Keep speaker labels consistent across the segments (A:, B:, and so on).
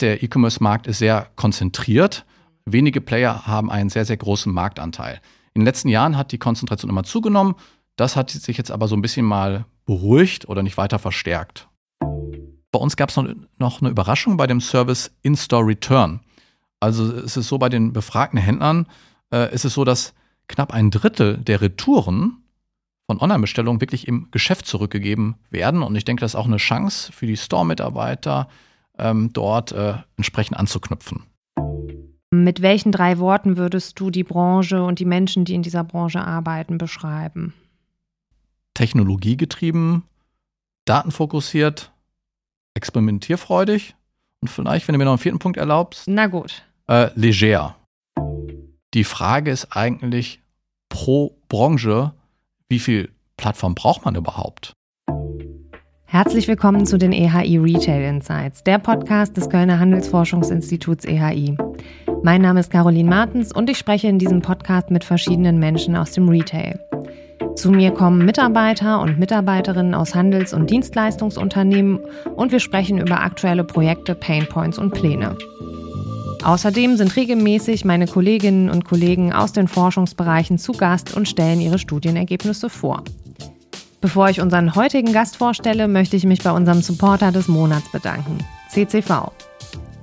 A: Der E-Commerce-Markt ist sehr konzentriert. Wenige Player haben einen sehr, sehr großen Marktanteil. In den letzten Jahren hat die Konzentration immer zugenommen. Das hat sich jetzt aber so ein bisschen mal beruhigt oder nicht weiter verstärkt. Bei uns gab es noch eine Überraschung bei dem Service In-Store Return. Also es ist so bei den befragten Händlern, äh, ist es so, dass knapp ein Drittel der Retouren von Online-Bestellungen wirklich im Geschäft zurückgegeben werden. Und ich denke, das ist auch eine Chance für die Store-Mitarbeiter, ähm, dort äh, entsprechend anzuknüpfen.
B: Mit welchen drei Worten würdest du die Branche und die Menschen, die in dieser Branche arbeiten, beschreiben?
A: Technologiegetrieben, datenfokussiert, experimentierfreudig und vielleicht, wenn du mir noch einen vierten Punkt erlaubst.
B: Na gut.
A: Äh, leger. Die Frage ist eigentlich pro Branche, wie viel Plattform braucht man überhaupt?
B: Herzlich willkommen zu den EHI Retail Insights, der Podcast des Kölner Handelsforschungsinstituts EHI. Mein Name ist Caroline Martens und ich spreche in diesem Podcast mit verschiedenen Menschen aus dem Retail. Zu mir kommen Mitarbeiter und Mitarbeiterinnen aus Handels- und Dienstleistungsunternehmen und wir sprechen über aktuelle Projekte, Painpoints und Pläne. Außerdem sind regelmäßig meine Kolleginnen und Kollegen aus den Forschungsbereichen zu Gast und stellen ihre Studienergebnisse vor. Bevor ich unseren heutigen Gast vorstelle, möchte ich mich bei unserem Supporter des Monats bedanken, CCV.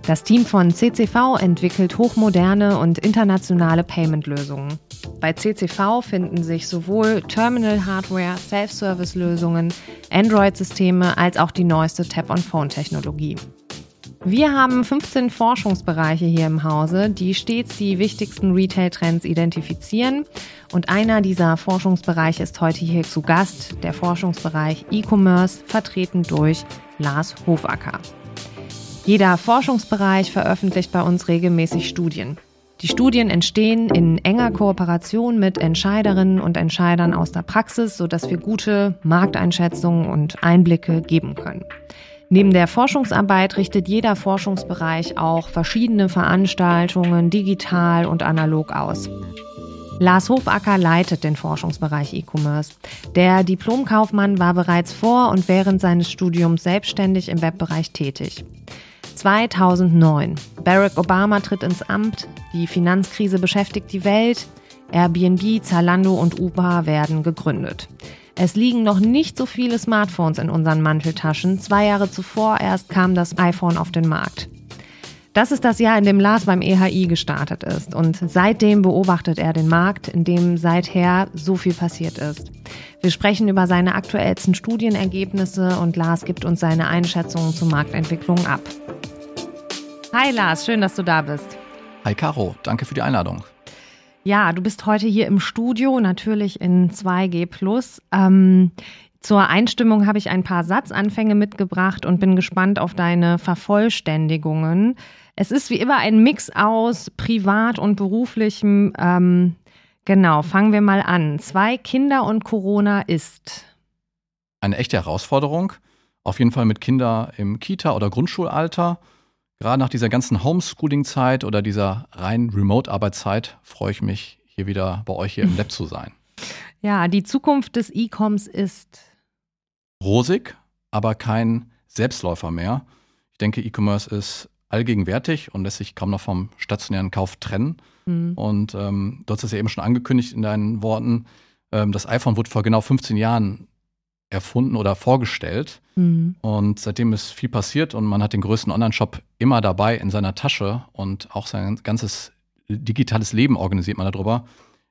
B: Das Team von CCV entwickelt hochmoderne und internationale Payment-Lösungen. Bei CCV finden sich sowohl Terminal-Hardware, Self-Service-Lösungen, Android-Systeme als auch die neueste Tap-on-Phone-Technologie. Wir haben 15 Forschungsbereiche hier im Hause, die stets die wichtigsten Retail-Trends identifizieren. Und einer dieser Forschungsbereiche ist heute hier zu Gast, der Forschungsbereich E-Commerce, vertreten durch Lars Hofacker. Jeder Forschungsbereich veröffentlicht bei uns regelmäßig Studien. Die Studien entstehen in enger Kooperation mit Entscheiderinnen und Entscheidern aus der Praxis, sodass wir gute Markteinschätzungen und Einblicke geben können. Neben der Forschungsarbeit richtet jeder Forschungsbereich auch verschiedene Veranstaltungen digital und analog aus. Lars Hofacker leitet den Forschungsbereich E-Commerce. Der Diplomkaufmann war bereits vor und während seines Studiums selbstständig im Webbereich tätig. 2009. Barack Obama tritt ins Amt, die Finanzkrise beschäftigt die Welt, Airbnb, Zalando und Uber werden gegründet. Es liegen noch nicht so viele Smartphones in unseren Manteltaschen. Zwei Jahre zuvor erst kam das iPhone auf den Markt. Das ist das Jahr, in dem Lars beim EHI gestartet ist. Und seitdem beobachtet er den Markt, in dem seither so viel passiert ist. Wir sprechen über seine aktuellsten Studienergebnisse und Lars gibt uns seine Einschätzungen zur Marktentwicklung ab. Hi Lars, schön, dass du da bist.
A: Hi Caro, danke für die Einladung.
B: Ja, du bist heute hier im Studio, natürlich in 2G. Ähm, zur Einstimmung habe ich ein paar Satzanfänge mitgebracht und bin gespannt auf deine Vervollständigungen. Es ist wie immer ein Mix aus privat und beruflichem. Ähm, genau, fangen wir mal an. Zwei Kinder und Corona ist.
A: Eine echte Herausforderung. Auf jeden Fall mit Kindern im Kita- oder Grundschulalter. Gerade nach dieser ganzen Homeschooling-Zeit oder dieser rein Remote-Arbeitszeit freue ich mich, hier wieder bei euch hier im Lab zu sein.
B: Ja, die Zukunft des E-Coms ist
A: rosig, aber kein Selbstläufer mehr. Ich denke, E-Commerce ist allgegenwärtig und lässt sich kaum noch vom stationären Kauf trennen. Mhm. Und ähm, du hast es ja eben schon angekündigt in deinen Worten. Ähm, das iPhone wurde vor genau 15 Jahren erfunden oder vorgestellt. Mhm. Und seitdem ist viel passiert und man hat den größten Online-Shop immer dabei in seiner Tasche und auch sein ganzes digitales Leben organisiert man darüber.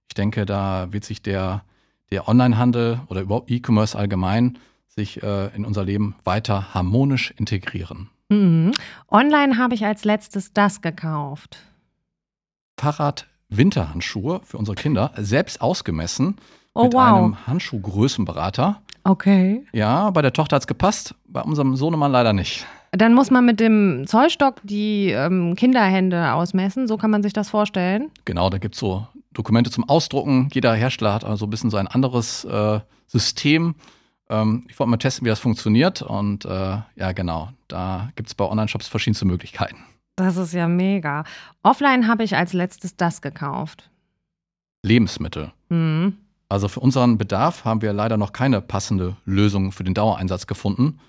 A: Ich denke, da wird sich der, der Online-Handel oder überhaupt E-Commerce allgemein sich äh, in unser Leben weiter harmonisch integrieren.
B: Mhm. Online habe ich als letztes das gekauft.
A: Fahrrad-Winterhandschuhe für unsere Kinder, selbst ausgemessen
B: oh,
A: mit
B: wow.
A: einem Handschuhgrößenberater.
B: Okay.
A: Ja, bei der Tochter hat es gepasst, bei unserem Sohnemann leider nicht.
B: Dann muss man mit dem Zollstock die ähm, Kinderhände ausmessen, so kann man sich das vorstellen.
A: Genau, da gibt es so Dokumente zum Ausdrucken. Jeder Hersteller hat also ein bisschen so ein anderes äh, System. Ähm, ich wollte mal testen, wie das funktioniert. Und äh, ja, genau, da gibt es bei Online-Shops verschiedenste Möglichkeiten.
B: Das ist ja mega. Offline habe ich als letztes das gekauft.
A: Lebensmittel.
B: Mhm.
A: Also für unseren Bedarf haben wir leider noch keine passende Lösung für den Dauereinsatz gefunden.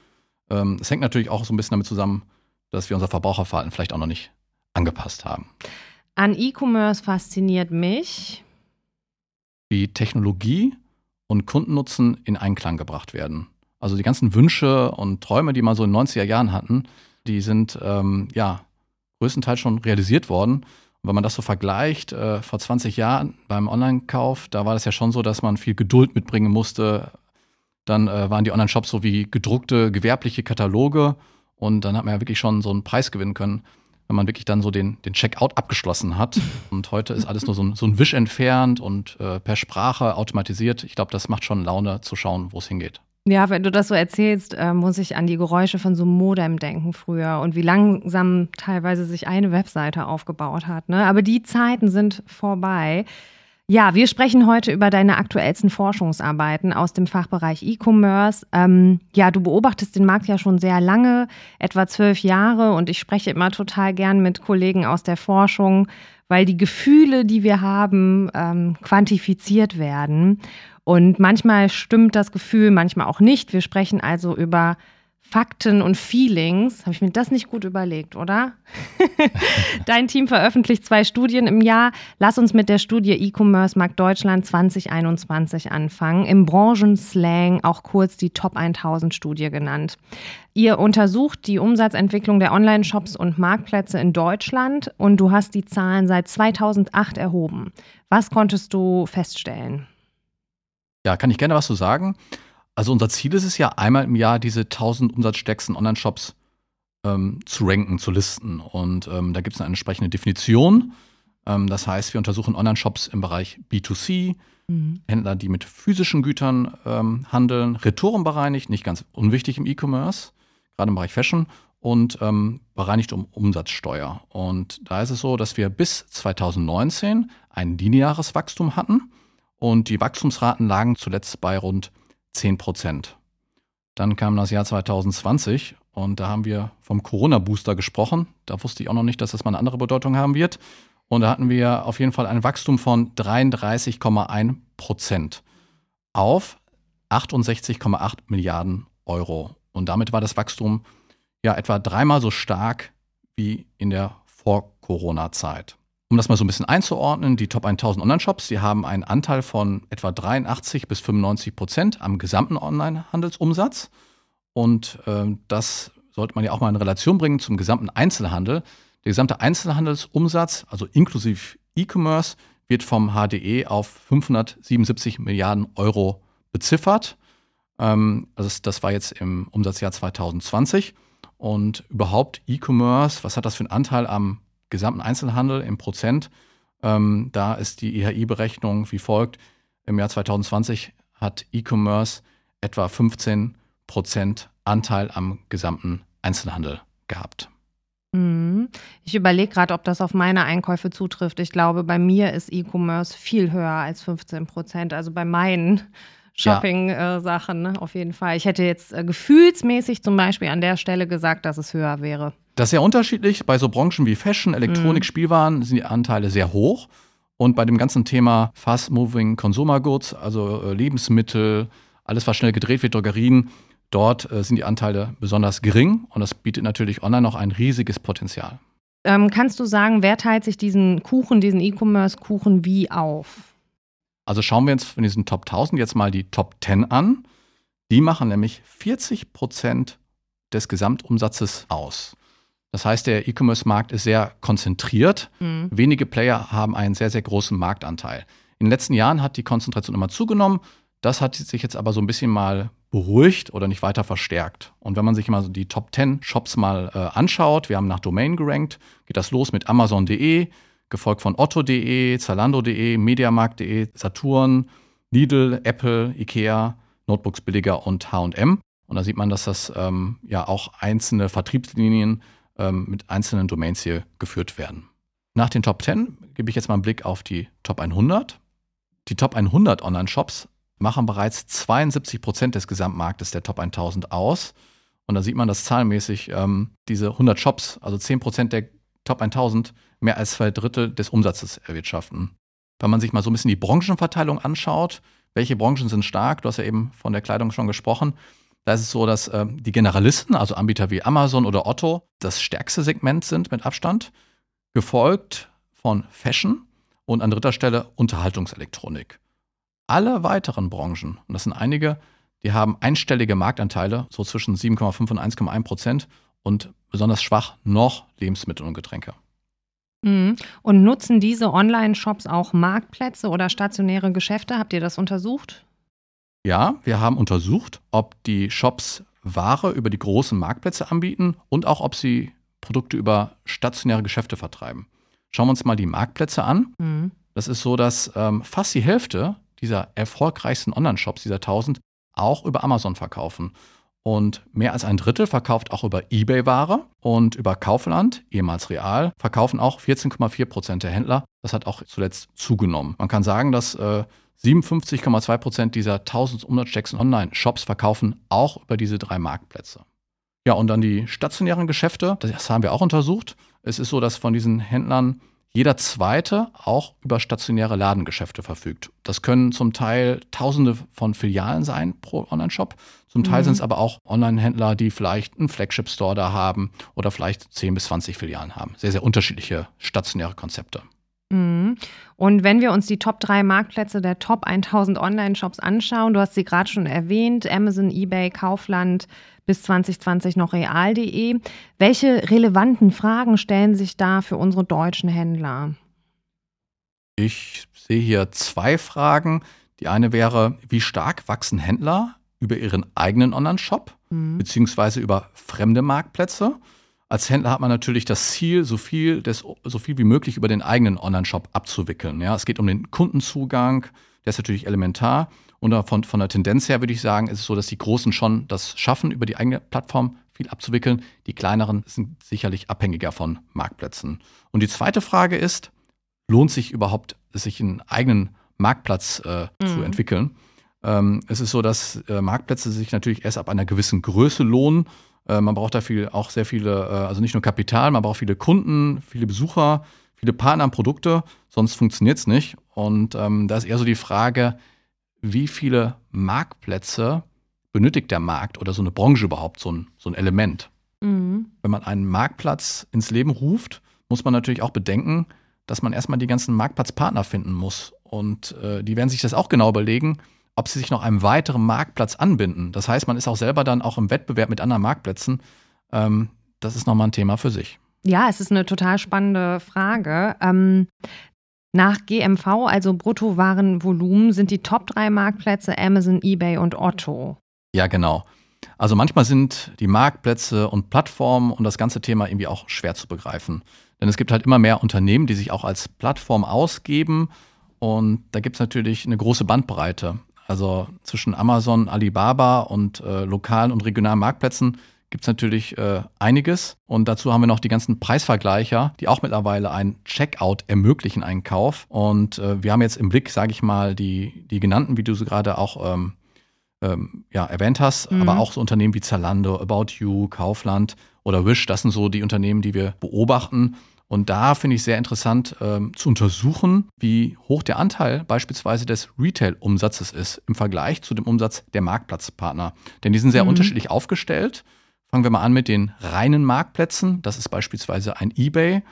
A: Ähm, es hängt natürlich auch so ein bisschen damit zusammen, dass wir unser Verbraucherverhalten vielleicht auch noch nicht angepasst haben.
B: An E-Commerce fasziniert mich,
A: wie Technologie und Kundennutzen in Einklang gebracht werden. Also die ganzen Wünsche und Träume, die man so in den 90er Jahren hatten, die sind ähm, ja größtenteils schon realisiert worden. Und wenn man das so vergleicht, äh, vor 20 Jahren beim Online-Kauf, da war das ja schon so, dass man viel Geduld mitbringen musste. Dann äh, waren die Online-Shops so wie gedruckte gewerbliche Kataloge und dann hat man ja wirklich schon so einen Preis gewinnen können, wenn man wirklich dann so den, den Checkout abgeschlossen hat. Und heute ist alles nur so ein, so ein Wisch entfernt und äh, per Sprache automatisiert. Ich glaube, das macht schon Laune zu schauen, wo es hingeht.
B: Ja, wenn du das so erzählst, äh, muss ich an die Geräusche von so einem Modem denken früher und wie langsam teilweise sich eine Webseite aufgebaut hat. Ne? Aber die Zeiten sind vorbei. Ja, wir sprechen heute über deine aktuellsten Forschungsarbeiten aus dem Fachbereich E-Commerce. Ähm, ja, du beobachtest den Markt ja schon sehr lange, etwa zwölf Jahre, und ich spreche immer total gern mit Kollegen aus der Forschung, weil die Gefühle, die wir haben, ähm, quantifiziert werden. Und manchmal stimmt das Gefühl, manchmal auch nicht. Wir sprechen also über Fakten und Feelings. Habe ich mir das nicht gut überlegt, oder? Dein Team veröffentlicht zwei Studien im Jahr. Lass uns mit der Studie E-Commerce Markt Deutschland 2021 anfangen. Im Branchenslang auch kurz die Top 1000 Studie genannt. Ihr untersucht die Umsatzentwicklung der Online-Shops und Marktplätze in Deutschland und du hast die Zahlen seit 2008 erhoben. Was konntest du feststellen?
A: Ja, kann ich gerne was zu sagen. Also unser Ziel ist es ja, einmal im Jahr diese 1000 umsatzstärksten Online-Shops ähm, zu ranken, zu listen. Und ähm, da gibt es eine entsprechende Definition. Ähm, das heißt, wir untersuchen Online-Shops im Bereich B2C, mhm. Händler, die mit physischen Gütern ähm, handeln, retourenbereinigt, nicht ganz unwichtig im E-Commerce, gerade im Bereich Fashion, und ähm, bereinigt um Umsatzsteuer. Und da ist es so, dass wir bis 2019 ein lineares Wachstum hatten. Und die Wachstumsraten lagen zuletzt bei rund 10 Prozent. Dann kam das Jahr 2020 und da haben wir vom Corona-Booster gesprochen. Da wusste ich auch noch nicht, dass das mal eine andere Bedeutung haben wird. Und da hatten wir auf jeden Fall ein Wachstum von 33,1 Prozent auf 68,8 Milliarden Euro. Und damit war das Wachstum ja etwa dreimal so stark wie in der Vor-Corona-Zeit. Um das mal so ein bisschen einzuordnen, die Top 1000 Online-Shops, die haben einen Anteil von etwa 83 bis 95 Prozent am gesamten Online-Handelsumsatz. Und äh, das sollte man ja auch mal in Relation bringen zum gesamten Einzelhandel. Der gesamte Einzelhandelsumsatz, also inklusive E-Commerce, wird vom HDE auf 577 Milliarden Euro beziffert. Ähm, also das war jetzt im Umsatzjahr 2020. Und überhaupt E-Commerce, was hat das für einen Anteil am gesamten Einzelhandel im Prozent. Ähm, da ist die IHI-Berechnung wie folgt. Im Jahr 2020 hat E-Commerce etwa 15 Prozent Anteil am gesamten Einzelhandel gehabt.
B: Mhm. Ich überlege gerade, ob das auf meine Einkäufe zutrifft. Ich glaube, bei mir ist E-Commerce viel höher als 15 Prozent. Also bei meinen Shopping-Sachen ja. äh, auf jeden Fall. Ich hätte jetzt äh, gefühlsmäßig zum Beispiel an der Stelle gesagt, dass es höher wäre.
A: Das ist sehr unterschiedlich. Bei so Branchen wie Fashion, Elektronik, mhm. Spielwaren sind die Anteile sehr hoch. Und bei dem ganzen Thema Fast-Moving Consumer Goods, also äh, Lebensmittel, alles, was schnell gedreht wird, Drogerien, dort äh, sind die Anteile besonders gering. Und das bietet natürlich online noch ein riesiges Potenzial.
B: Ähm, kannst du sagen, wer teilt sich diesen Kuchen, diesen E-Commerce-Kuchen wie auf?
A: Also schauen wir uns von diesen Top 1000 jetzt mal die Top 10 an. Die machen nämlich 40 Prozent des Gesamtumsatzes aus. Das heißt, der E-Commerce-Markt ist sehr konzentriert. Mhm. Wenige Player haben einen sehr, sehr großen Marktanteil. In den letzten Jahren hat die Konzentration immer zugenommen. Das hat sich jetzt aber so ein bisschen mal beruhigt oder nicht weiter verstärkt. Und wenn man sich mal so die Top 10 Shops mal äh, anschaut, wir haben nach Domain gerankt, geht das los mit Amazon.de, gefolgt von Otto.de, Zalando.de, Mediamarkt.de, Saturn, Lidl, Apple, Ikea, Notebooks billiger und H&M. Und da sieht man, dass das ähm, ja auch einzelne Vertriebslinien ähm, mit einzelnen Domains hier geführt werden. Nach den Top 10 gebe ich jetzt mal einen Blick auf die Top 100. Die Top 100 Online-Shops machen bereits 72 Prozent des Gesamtmarktes der Top 1000 aus. Und da sieht man, dass zahlenmäßig ähm, diese 100 Shops, also 10 Prozent der Top 1000, mehr als zwei Drittel des Umsatzes erwirtschaften. Wenn man sich mal so ein bisschen die Branchenverteilung anschaut, welche Branchen sind stark, du hast ja eben von der Kleidung schon gesprochen, Da ist es so, dass äh, die Generalisten, also Anbieter wie Amazon oder Otto, das stärkste Segment sind mit Abstand, gefolgt von Fashion und an dritter Stelle Unterhaltungselektronik. Alle weiteren Branchen, und das sind einige, die haben einstellige Marktanteile, so zwischen 7,5 und 1,1 Prozent und besonders schwach noch Lebensmittel und Getränke.
B: Mhm. Und nutzen diese Online-Shops auch Marktplätze oder stationäre Geschäfte? Habt ihr das untersucht?
A: Ja, wir haben untersucht, ob die Shops Ware über die großen Marktplätze anbieten und auch, ob sie Produkte über stationäre Geschäfte vertreiben. Schauen wir uns mal die Marktplätze an. Mhm. Das ist so, dass ähm, fast die Hälfte dieser erfolgreichsten Online-Shops, dieser 1000, auch über Amazon verkaufen. Und mehr als ein Drittel verkauft auch über eBay Ware und über Kaufland, ehemals Real, verkaufen auch 14,4 Prozent der Händler. Das hat auch zuletzt zugenommen. Man kann sagen, dass äh, 57,2 Prozent dieser 1000 umsatzstärksten Online-Shops verkaufen auch über diese drei Marktplätze. Ja, und dann die stationären Geschäfte, das haben wir auch untersucht. Es ist so, dass von diesen Händlern jeder zweite auch über stationäre Ladengeschäfte verfügt. Das können zum Teil Tausende von Filialen sein pro Online-Shop. Zum Teil mhm. sind es aber auch Online-Händler, die vielleicht einen Flagship-Store da haben oder vielleicht 10 bis 20 Filialen haben. Sehr, sehr unterschiedliche stationäre Konzepte.
B: Mhm. Und wenn wir uns die Top 3 Marktplätze der Top 1000 Online-Shops anschauen, du hast sie gerade schon erwähnt, Amazon, eBay, Kaufland, bis 2020 noch real.de. Welche relevanten Fragen stellen sich da für unsere deutschen Händler?
A: Ich sehe hier zwei Fragen. Die eine wäre, wie stark wachsen Händler über ihren eigenen Online-Shop mhm. beziehungsweise über fremde Marktplätze? Als Händler hat man natürlich das Ziel, so viel, des, so viel wie möglich über den eigenen Online-Shop abzuwickeln. Ja, es geht um den Kundenzugang, der ist natürlich elementar. Und von, von der Tendenz her würde ich sagen, ist es so, dass die Großen schon das schaffen, über die eigene Plattform viel abzuwickeln. Die kleineren sind sicherlich abhängiger von Marktplätzen. Und die zweite Frage ist, lohnt sich überhaupt, sich einen eigenen Marktplatz äh, mhm. zu entwickeln? Ähm, es ist so, dass äh, Marktplätze sich natürlich erst ab einer gewissen Größe lohnen. Äh, man braucht dafür auch sehr viele, äh, also nicht nur Kapital, man braucht viele Kunden, viele Besucher, viele Partner und Produkte, sonst funktioniert es nicht. Und ähm, da ist eher so die Frage, wie viele Marktplätze benötigt der Markt oder so eine Branche überhaupt, so ein, so ein Element. Mhm. Wenn man einen Marktplatz ins Leben ruft, muss man natürlich auch bedenken, dass man erstmal die ganzen Marktplatzpartner finden muss. Und äh, die werden sich das auch genau überlegen, ob sie sich noch einem weiteren Marktplatz anbinden. Das heißt, man ist auch selber dann auch im Wettbewerb mit anderen Marktplätzen. Ähm, das ist nochmal ein Thema für sich.
B: Ja, es ist eine total spannende Frage. Ähm, nach GMV, also Bruttowarenvolumen, sind die Top 3 Marktplätze Amazon, eBay und Otto.
A: Ja, genau. Also manchmal sind die Marktplätze und Plattformen und das ganze Thema irgendwie auch schwer zu begreifen. Denn es gibt halt immer mehr Unternehmen, die sich auch als Plattform ausgeben. Und da gibt es natürlich eine große Bandbreite. Also zwischen Amazon, Alibaba und äh, lokalen und regionalen Marktplätzen gibt es natürlich äh, einiges. Und dazu haben wir noch die ganzen Preisvergleicher, die auch mittlerweile einen Checkout ermöglichen, einen Kauf. Und äh, wir haben jetzt im Blick, sage ich mal, die, die genannten, wie du sie gerade auch ähm, ähm, ja, erwähnt hast, mhm. aber auch so Unternehmen wie Zalando, About You, Kaufland oder Wish, das sind so die Unternehmen, die wir beobachten. Und da finde ich sehr interessant ähm, zu untersuchen, wie hoch der Anteil beispielsweise des Retail-Umsatzes ist im Vergleich zu dem Umsatz der Marktplatzpartner. Denn die sind sehr mhm. unterschiedlich aufgestellt. Fangen wir mal an mit den reinen Marktplätzen. Das ist beispielsweise ein eBay.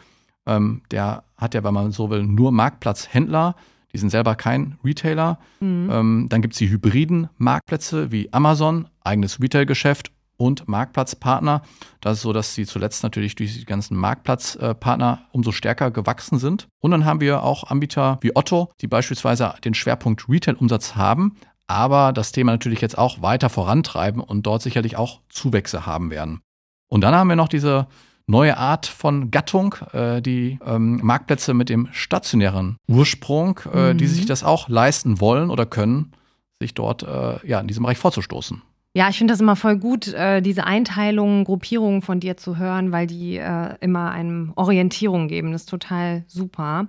A: Ähm, der hat ja, wenn man so will, nur Marktplatzhändler. Die sind selber kein Retailer. Mhm. Ähm, dann gibt es die hybriden Marktplätze wie Amazon, eigenes Retailgeschäft und Marktplatzpartner. Das ist so, dass sie zuletzt natürlich durch die ganzen Marktplatzpartner umso stärker gewachsen sind. Und dann haben wir auch Anbieter wie Otto, die beispielsweise den Schwerpunkt Retail-Umsatz haben, aber das Thema natürlich jetzt auch weiter vorantreiben und dort sicherlich auch Zuwächse haben werden. Und dann haben wir noch diese neue Art von Gattung, äh, die ähm, Marktplätze mit dem stationären Ursprung, äh, mhm. die sich das auch leisten wollen oder können, sich dort äh, ja, in diesem Bereich vorzustoßen.
B: Ja, ich finde das immer voll gut, äh, diese Einteilungen, Gruppierungen von dir zu hören, weil die äh, immer einem Orientierung geben. Das ist total super.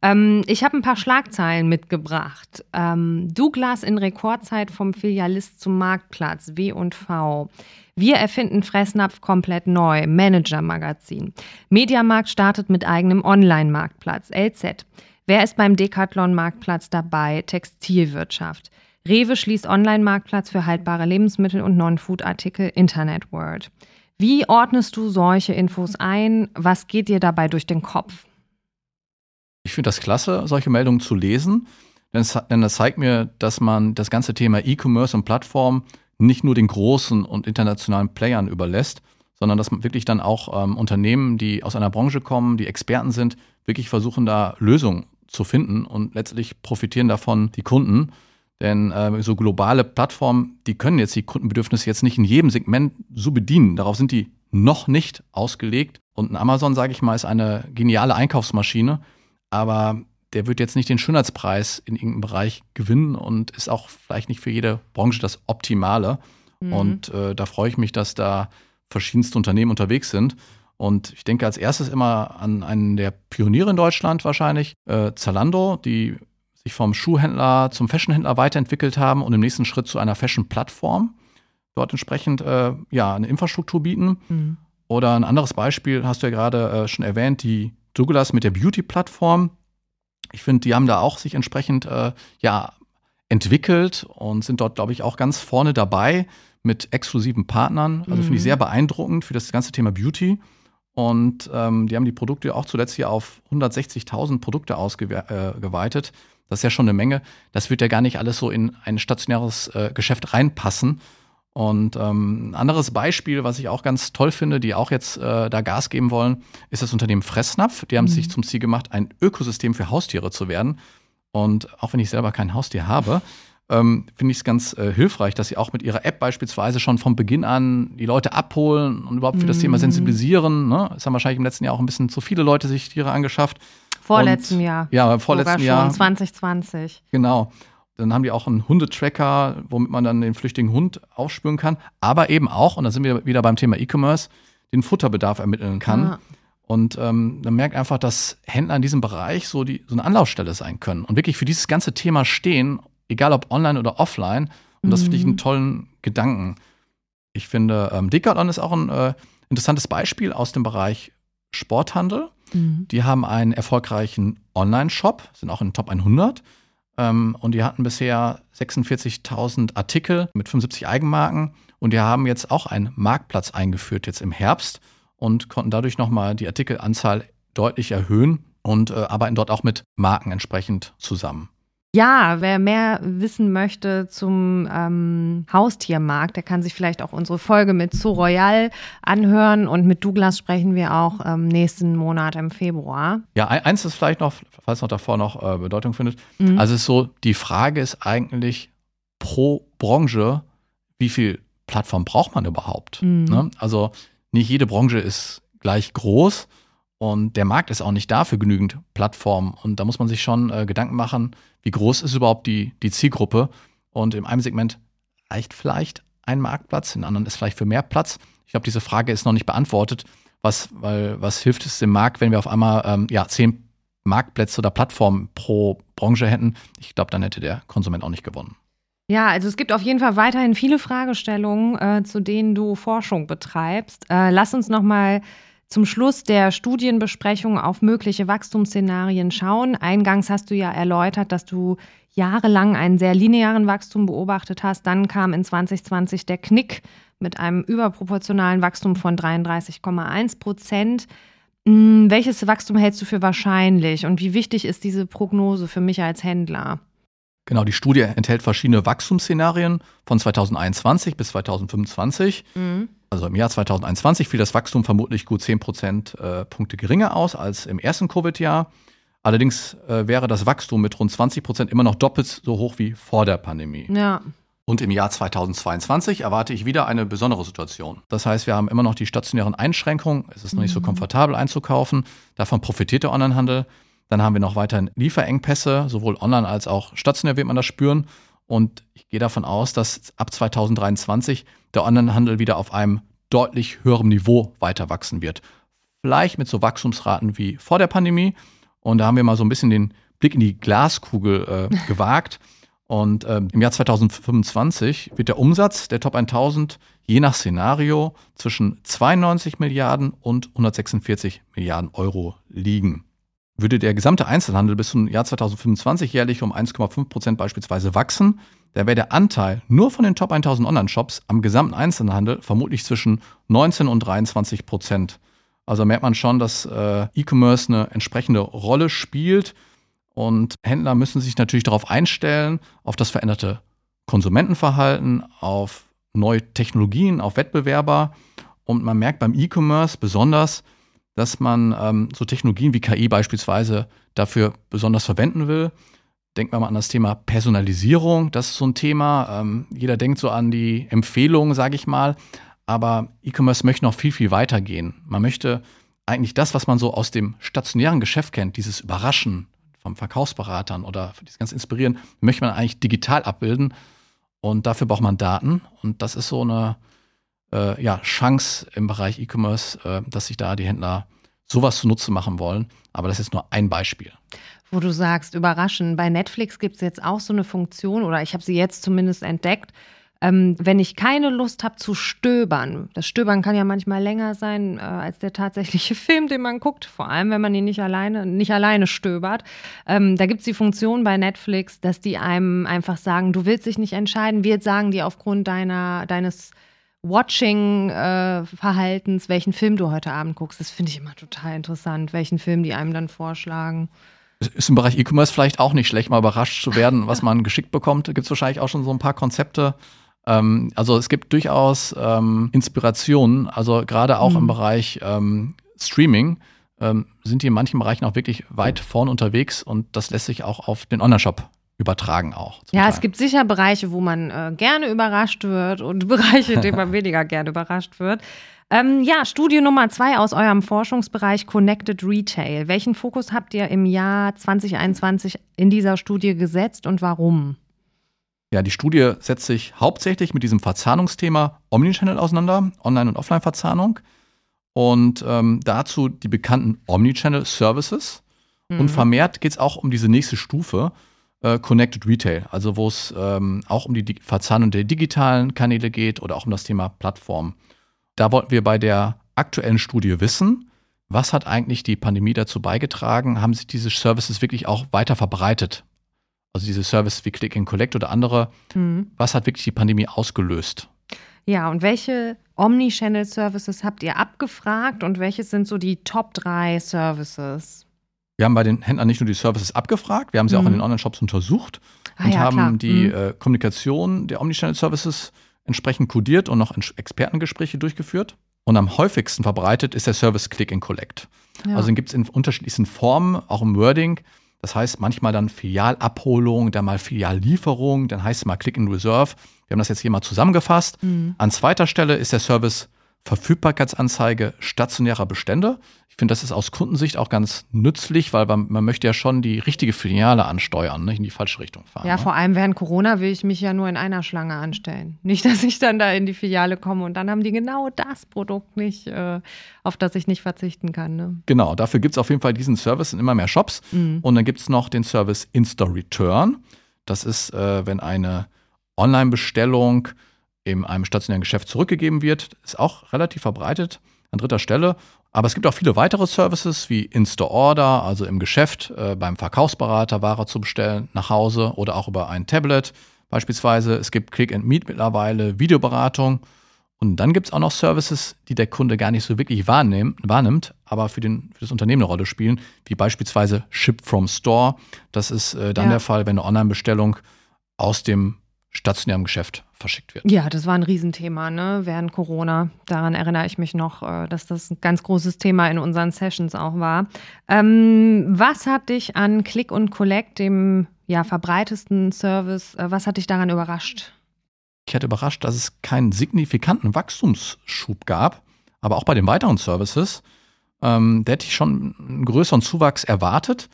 B: Ähm, ich habe ein paar Schlagzeilen mitgebracht. Ähm, Douglas in Rekordzeit vom Filialist zum Marktplatz, W&V. Wir erfinden Fressnapf komplett neu, Manager-Magazin. Mediamarkt startet mit eigenem Online-Marktplatz, LZ. Wer ist beim Decathlon-Marktplatz dabei? Textilwirtschaft. Rewe schließt Online-Marktplatz für haltbare Lebensmittel und Non-Food-Artikel Internet World. Wie ordnest du solche Infos ein? Was geht dir dabei durch den Kopf?
A: Ich finde das klasse, solche Meldungen zu lesen, denn, das zeigt mir, dass man das ganze Thema E-Commerce und Plattform nicht nur den großen und internationalen Playern überlässt, sondern dass man wirklich dann auch ähm, Unternehmen, die aus einer Branche kommen, die Experten sind, wirklich versuchen, da Lösungen zu finden und letztlich profitieren davon die Kunden. Denn äh, so globale Plattformen, die können jetzt die Kundenbedürfnisse jetzt nicht in jedem Segment so bedienen. Darauf sind die noch nicht ausgelegt. Und ein Amazon, sage ich mal, ist eine geniale Einkaufsmaschine, aber der wird jetzt nicht den Schönheitspreis in irgendeinem Bereich gewinnen und ist auch vielleicht nicht für jede Branche das Optimale. Mhm. Und äh, da freue ich mich, dass da verschiedenste Unternehmen unterwegs sind. Und ich denke als erstes immer an einen der Pioniere in Deutschland wahrscheinlich, äh, Zalando, die sich vom Schuhhändler zum Fashionhändler weiterentwickelt haben und im nächsten Schritt zu einer Fashion-Plattform dort entsprechend äh, ja, eine Infrastruktur bieten. Mhm. Oder ein anderes Beispiel hast du ja gerade äh, schon erwähnt, die Douglas mit der Beauty-Plattform. Ich finde, die haben da auch sich entsprechend äh, ja, entwickelt und sind dort, glaube ich, auch ganz vorne dabei mit exklusiven Partnern. Also mhm. finde ich sehr beeindruckend für das ganze Thema Beauty. Und ähm, die haben die Produkte auch zuletzt hier auf 160.000 Produkte ausgeweitet. Äh, das ist ja schon eine Menge. Das wird ja gar nicht alles so in ein stationäres äh, Geschäft reinpassen. Und ähm, ein anderes Beispiel, was ich auch ganz toll finde, die auch jetzt äh, da Gas geben wollen, ist das Unternehmen Fressnapf. Die haben mhm. sich zum Ziel gemacht, ein Ökosystem für Haustiere zu werden. Und auch wenn ich selber kein Haustier habe, ähm, finde ich es ganz äh, hilfreich, dass sie auch mit ihrer App beispielsweise schon von Beginn an die Leute abholen und überhaupt für das Thema mhm. sensibilisieren. Ne? Es haben wahrscheinlich im letzten Jahr auch ein bisschen zu viele Leute sich Tiere angeschafft.
B: Vorletzten Jahr.
A: Ja, vorletzten Jahr.
B: 2020.
A: Genau. Dann haben die auch einen Hundetracker, womit man dann den flüchtigen Hund aufspüren kann. Aber eben auch, und da sind wir wieder beim Thema E-Commerce, den Futterbedarf ermitteln kann. Ah. Und ähm, man merkt einfach, dass Händler in diesem Bereich so, die, so eine Anlaufstelle sein können und wirklich für dieses ganze Thema stehen, egal ob online oder offline. Und das finde ich einen mhm. tollen Gedanken. Ich finde, ähm, Decathlon ist auch ein äh, interessantes Beispiel aus dem Bereich Sporthandel. Mhm. Die haben einen erfolgreichen Online-Shop, sind auch in den Top 100. Ähm, und die hatten bisher 46.000 Artikel mit 75 Eigenmarken. Und die haben jetzt auch einen Marktplatz eingeführt, jetzt im Herbst. Und konnten dadurch nochmal die Artikelanzahl deutlich erhöhen und äh, arbeiten dort auch mit Marken entsprechend zusammen.
B: Ja, wer mehr wissen möchte zum ähm, Haustiermarkt, der kann sich vielleicht auch unsere Folge mit Zoo Royal anhören und mit Douglas sprechen wir auch ähm, nächsten Monat im Februar.
A: Ja, eins ist vielleicht noch, falls noch davor noch äh, Bedeutung findet. Mhm. Also es ist so, die Frage ist eigentlich pro Branche, wie viel Plattform braucht man überhaupt? Mhm. Ne? Also nicht jede Branche ist gleich groß und der Markt ist auch nicht da für genügend Plattformen. Und da muss man sich schon äh, Gedanken machen, wie groß ist überhaupt die, die Zielgruppe. Und in einem Segment reicht vielleicht ein Marktplatz, in anderen ist vielleicht für mehr Platz. Ich glaube, diese Frage ist noch nicht beantwortet. Was, weil, was hilft es dem Markt, wenn wir auf einmal ähm, ja, zehn Marktplätze oder Plattformen pro Branche hätten? Ich glaube, dann hätte der Konsument auch nicht gewonnen.
B: Ja, also es gibt auf jeden Fall weiterhin viele Fragestellungen, äh, zu denen du Forschung betreibst. Äh, lass uns noch mal zum Schluss der Studienbesprechung auf mögliche Wachstumsszenarien schauen. Eingangs hast du ja erläutert, dass du jahrelang einen sehr linearen Wachstum beobachtet hast. Dann kam in 2020 der Knick mit einem überproportionalen Wachstum von 33,1 Prozent. Hm, welches Wachstum hältst du für wahrscheinlich und wie wichtig ist diese Prognose für mich als Händler?
A: Genau, die Studie enthält verschiedene Wachstumsszenarien von 2021 bis 2025. Mhm. Also im Jahr 2021 fiel das Wachstum vermutlich gut 10 Prozentpunkte äh, geringer aus als im ersten Covid-Jahr. Allerdings äh, wäre das Wachstum mit rund 20 Prozent immer noch doppelt so hoch wie vor der Pandemie.
B: Ja.
A: Und im Jahr 2022 erwarte ich wieder eine besondere Situation. Das heißt, wir haben immer noch die stationären Einschränkungen. Es ist noch nicht so mhm. komfortabel einzukaufen. Davon profitiert der Onlinehandel. Dann haben wir noch weiterhin Lieferengpässe, sowohl online als auch stationär wird man das spüren. Und ich gehe davon aus, dass ab 2023 der Onlinehandel wieder auf einem deutlich höherem Niveau weiter wachsen wird. Vielleicht mit so Wachstumsraten wie vor der Pandemie. Und da haben wir mal so ein bisschen den Blick in die Glaskugel äh, gewagt. Und ähm, im Jahr 2025 wird der Umsatz der Top 1000 je nach Szenario zwischen 92 Milliarden und 146 Milliarden Euro liegen. Würde der gesamte Einzelhandel bis zum Jahr 2025 jährlich um 1,5 Prozent beispielsweise wachsen, dann wäre der Anteil nur von den Top 1000 Online-Shops am gesamten Einzelhandel vermutlich zwischen 19 und 23 Prozent. Also merkt man schon, dass äh, E-Commerce eine entsprechende Rolle spielt und Händler müssen sich natürlich darauf einstellen, auf das veränderte Konsumentenverhalten, auf neue Technologien, auf Wettbewerber. Und man merkt beim E-Commerce besonders, dass man ähm, so Technologien wie KI beispielsweise dafür besonders verwenden will. Denken wir mal an das Thema Personalisierung. Das ist so ein Thema. Ähm, jeder denkt so an die Empfehlungen, sage ich mal. Aber E-Commerce möchte noch viel, viel weiter gehen. Man möchte eigentlich das, was man so aus dem stationären Geschäft kennt, dieses Überraschen vom Verkaufsberatern oder dieses ganz Inspirieren, möchte man eigentlich digital abbilden. Und dafür braucht man Daten. Und das ist so eine äh, ja, Chance im Bereich E-Commerce, äh, dass sich da die Händler sowas zunutze machen wollen. Aber das ist nur ein Beispiel.
B: Wo du sagst, überraschen. Bei Netflix gibt es jetzt auch so eine Funktion, oder ich habe sie jetzt zumindest entdeckt. Ähm, wenn ich keine Lust habe zu stöbern, das Stöbern kann ja manchmal länger sein äh, als der tatsächliche Film, den man guckt, vor allem wenn man ihn nicht alleine, nicht alleine stöbert. Ähm, da gibt es die Funktion bei Netflix, dass die einem einfach sagen, du willst dich nicht entscheiden, wir sagen dir aufgrund deiner, deines Watching-Verhaltens, äh, welchen Film du heute Abend guckst. Das finde ich immer total interessant, welchen Film die einem dann vorschlagen.
A: Ist im Bereich E-Commerce vielleicht auch nicht schlecht, mal überrascht zu werden, was man geschickt bekommt. Gibt es wahrscheinlich auch schon so ein paar Konzepte. Ähm, also es gibt durchaus ähm, Inspirationen, also gerade auch mhm. im Bereich ähm, Streaming ähm, sind die in manchen Bereichen auch wirklich weit vorn unterwegs und das lässt sich auch auf den Online-Shop übertragen auch.
B: Ja, Teil. es gibt sicher Bereiche, wo man äh, gerne überrascht wird und Bereiche, in denen man weniger gerne überrascht wird. Ähm, ja, Studie Nummer zwei aus eurem Forschungsbereich Connected Retail. Welchen Fokus habt ihr im Jahr 2021 in dieser Studie gesetzt und warum?
A: Ja, die Studie setzt sich hauptsächlich mit diesem Verzahnungsthema Omnichannel auseinander, Online- und Offline-Verzahnung. Und ähm, dazu die bekannten Omnichannel Services. Mhm. Und vermehrt geht es auch um diese nächste Stufe, äh, Connected Retail, also wo es ähm, auch um die Verzahnung der digitalen Kanäle geht oder auch um das Thema Plattform. Da wollten wir bei der aktuellen Studie wissen, was hat eigentlich die Pandemie dazu beigetragen? Haben sich diese Services wirklich auch weiter verbreitet? Also diese Services wie Click and Collect oder andere, mhm. was hat wirklich die Pandemie ausgelöst?
B: Ja, und welche Omnichannel-Services habt ihr abgefragt und welche sind so die Top 3 Services?
A: Wir haben bei den Händlern nicht nur die Services abgefragt, wir haben sie mhm. auch in den Online-Shops untersucht ah, und ja, haben klar. die mhm. äh, Kommunikation der Omnichannel-Services entsprechend kodiert und noch Expertengespräche durchgeführt. Und am häufigsten verbreitet ist der Service Click and Collect. Ja. Also den gibt es in unterschiedlichsten Formen, auch im Wording. Das heißt manchmal dann Filialabholung, dann mal Filiallieferung, dann heißt es mal Click and Reserve. Wir haben das jetzt hier mal zusammengefasst. Mhm. An zweiter Stelle ist der Service Verfügbarkeitsanzeige stationärer Bestände. Ich finde, das ist aus Kundensicht auch ganz nützlich, weil man, man möchte ja schon die richtige Filiale ansteuern, nicht in die falsche Richtung fahren.
B: Ja,
A: ne?
B: vor allem während Corona will ich mich ja nur in einer Schlange anstellen. Nicht, dass ich dann da in die Filiale komme und dann haben die genau das Produkt nicht, äh, auf das ich nicht verzichten kann. Ne?
A: Genau, dafür gibt es auf jeden Fall diesen Service in immer mehr Shops. Mhm. Und dann gibt es noch den Service Insta Return. Das ist, äh, wenn eine Online-Bestellung in einem stationären Geschäft zurückgegeben wird. Ist auch relativ verbreitet an dritter Stelle. Aber es gibt auch viele weitere Services wie In-Store-Order, also im Geschäft äh, beim Verkaufsberater Ware zu bestellen nach Hause oder auch über ein Tablet beispielsweise. Es gibt Click and Meet mittlerweile, Videoberatung. Und dann gibt es auch noch Services, die der Kunde gar nicht so wirklich wahrnimmt, aber für, den, für das Unternehmen eine Rolle spielen, wie beispielsweise Ship from Store. Das ist äh, dann ja. der Fall, wenn eine Online-Bestellung aus dem stationärem Geschäft verschickt wird.
B: Ja, das war ein Riesenthema ne? während Corona. Daran erinnere ich mich noch, äh, dass das ein ganz großes Thema in unseren Sessions auch war. Ähm, was hat dich an Click und Collect, dem ja, verbreitesten Service, äh, was hat dich daran überrascht?
A: Ich hatte überrascht, dass es keinen signifikanten Wachstumsschub gab, aber auch bei den weiteren Services. Ähm, da hätte ich schon einen größeren Zuwachs erwartet.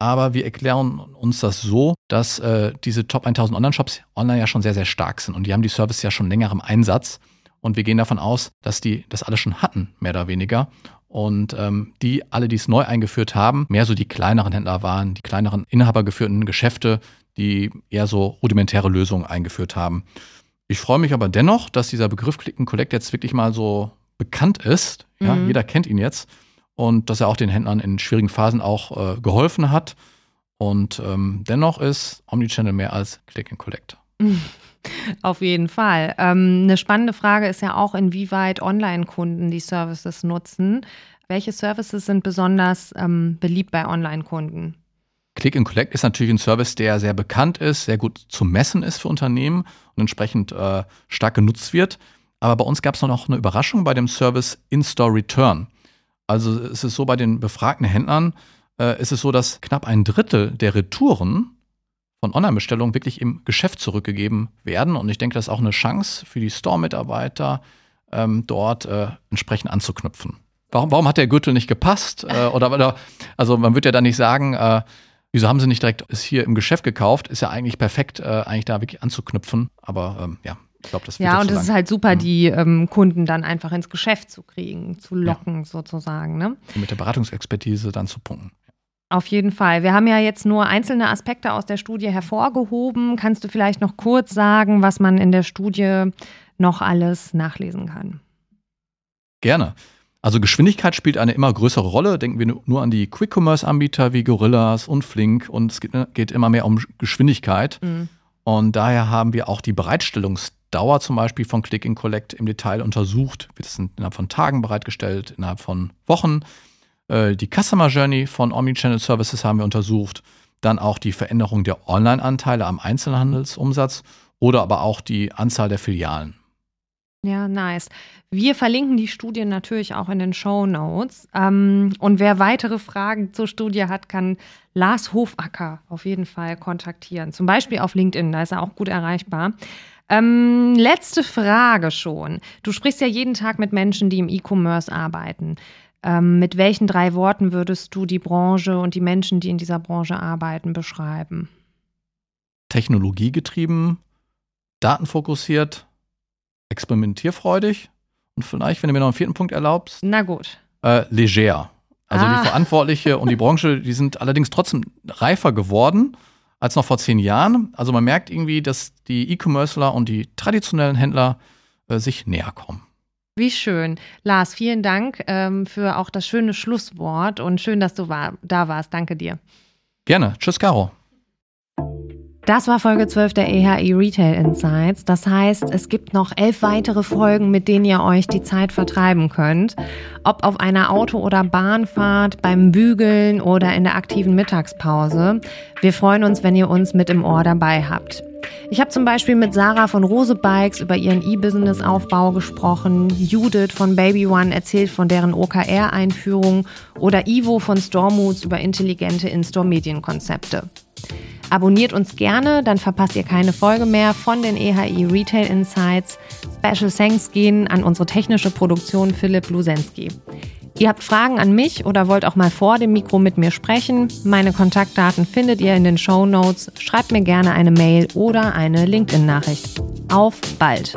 A: Aber wir erklären uns das so, dass äh, diese Top 1000 Online-Shops online ja schon sehr, sehr stark sind und die haben die Services ja schon länger im Einsatz. Und wir gehen davon aus, dass die das alle schon hatten, mehr oder weniger. Und ähm, die alle, die es neu eingeführt haben, mehr so die kleineren Händler waren, die kleineren inhabergeführten Geschäfte, die eher so rudimentäre Lösungen eingeführt haben. Ich freue mich aber dennoch, dass dieser Begriff Click and Collect jetzt wirklich mal so bekannt ist. Ja, mhm. Jeder kennt ihn jetzt und dass er auch den Händlern in schwierigen Phasen auch äh, geholfen hat. Und ähm, dennoch ist Omnichannel mehr als Click and Collect.
B: Auf jeden Fall. Ähm, eine spannende Frage ist ja auch, inwieweit Online-Kunden die Services nutzen. Welche Services sind besonders ähm, beliebt bei Online-Kunden?
A: Click and Collect ist natürlich ein Service, der sehr bekannt ist, sehr gut zu messen ist für Unternehmen und entsprechend äh, stark genutzt wird. Aber bei uns gab es noch eine Überraschung bei dem Service In-Store Return. Also es ist so bei den befragten Händlern, äh, ist es so, dass knapp ein Drittel der Retouren von Online-Bestellungen wirklich im Geschäft zurückgegeben werden. Und ich denke, das ist auch eine Chance für die Store-Mitarbeiter, ähm, dort äh, entsprechend anzuknüpfen. Warum, warum hat der Gürtel nicht gepasst? Äh, oder, oder, also man wird ja dann nicht sagen, äh, wieso haben sie nicht direkt es hier im Geschäft gekauft? Ist ja eigentlich perfekt, äh, eigentlich da wirklich anzuknüpfen. Aber ähm, ja, ich glaube, das wird
B: Ja, und es ist halt super, mhm. die ähm, Kunden dann einfach ins Geschäft zu kriegen, zu locken ja. sozusagen. Ne?
A: Und mit der Beratungsexpertise dann zu punkten.
B: Auf jeden Fall. Wir haben ja jetzt nur einzelne Aspekte aus der Studie hervorgehoben. Kannst du vielleicht noch kurz sagen, was man in der Studie noch alles nachlesen kann?
A: Gerne. Also Geschwindigkeit spielt eine immer größere Rolle. Denken wir nur an die Quick-Commerce-Anbieter wie Gorillas und Flink und es geht, geht immer mehr um Geschwindigkeit. Mhm. Und daher haben wir auch die Bereitstellungsdauer zum Beispiel von Click and Collect im Detail untersucht. Wird es innerhalb von Tagen bereitgestellt, innerhalb von Wochen. Äh, die Customer Journey von Omnichannel Services haben wir untersucht. Dann auch die Veränderung der Online-Anteile am Einzelhandelsumsatz oder aber auch die Anzahl der Filialen.
B: Ja, nice. Wir verlinken die Studie natürlich auch in den Show Notes. Ähm, und wer weitere Fragen zur Studie hat, kann Lars Hofacker auf jeden Fall kontaktieren. Zum Beispiel auf LinkedIn, da ist er auch gut erreichbar. Ähm, letzte Frage schon. Du sprichst ja jeden Tag mit Menschen, die im E-Commerce arbeiten. Ähm, mit welchen drei Worten würdest du die Branche und die Menschen, die in dieser Branche arbeiten, beschreiben?
A: Technologiegetrieben, datenfokussiert, experimentierfreudig und vielleicht, wenn du mir noch einen vierten Punkt erlaubst.
B: Na gut.
A: Äh, leger. Also ah. die Verantwortliche und die Branche, die sind allerdings trotzdem reifer geworden als noch vor zehn Jahren. Also man merkt irgendwie, dass die E-Commercer und die traditionellen Händler äh, sich näher kommen.
B: Wie schön. Lars, vielen Dank ähm, für auch das schöne Schlusswort und schön, dass du war, da warst. Danke dir.
A: Gerne. Tschüss, Caro.
B: Das war Folge 12 der EHI Retail Insights. Das heißt, es gibt noch elf weitere Folgen, mit denen ihr euch die Zeit vertreiben könnt. Ob auf einer Auto- oder Bahnfahrt, beim Bügeln oder in der aktiven Mittagspause. Wir freuen uns, wenn ihr uns mit im Ohr dabei habt. Ich habe zum Beispiel mit Sarah von Rose Bikes über ihren E-Business-Aufbau gesprochen, Judith von Baby One erzählt von deren OKR-Einführung oder Ivo von Stormoods über intelligente In-Store-Medienkonzepte. Abonniert uns gerne, dann verpasst ihr keine Folge mehr von den EHI Retail Insights. Special Thanks gehen an unsere technische Produktion Philipp Lusensky. Ihr habt Fragen an mich oder wollt auch mal vor dem Mikro mit mir sprechen? Meine Kontaktdaten findet ihr in den Show Notes. Schreibt mir gerne eine Mail oder eine LinkedIn-Nachricht. Auf bald!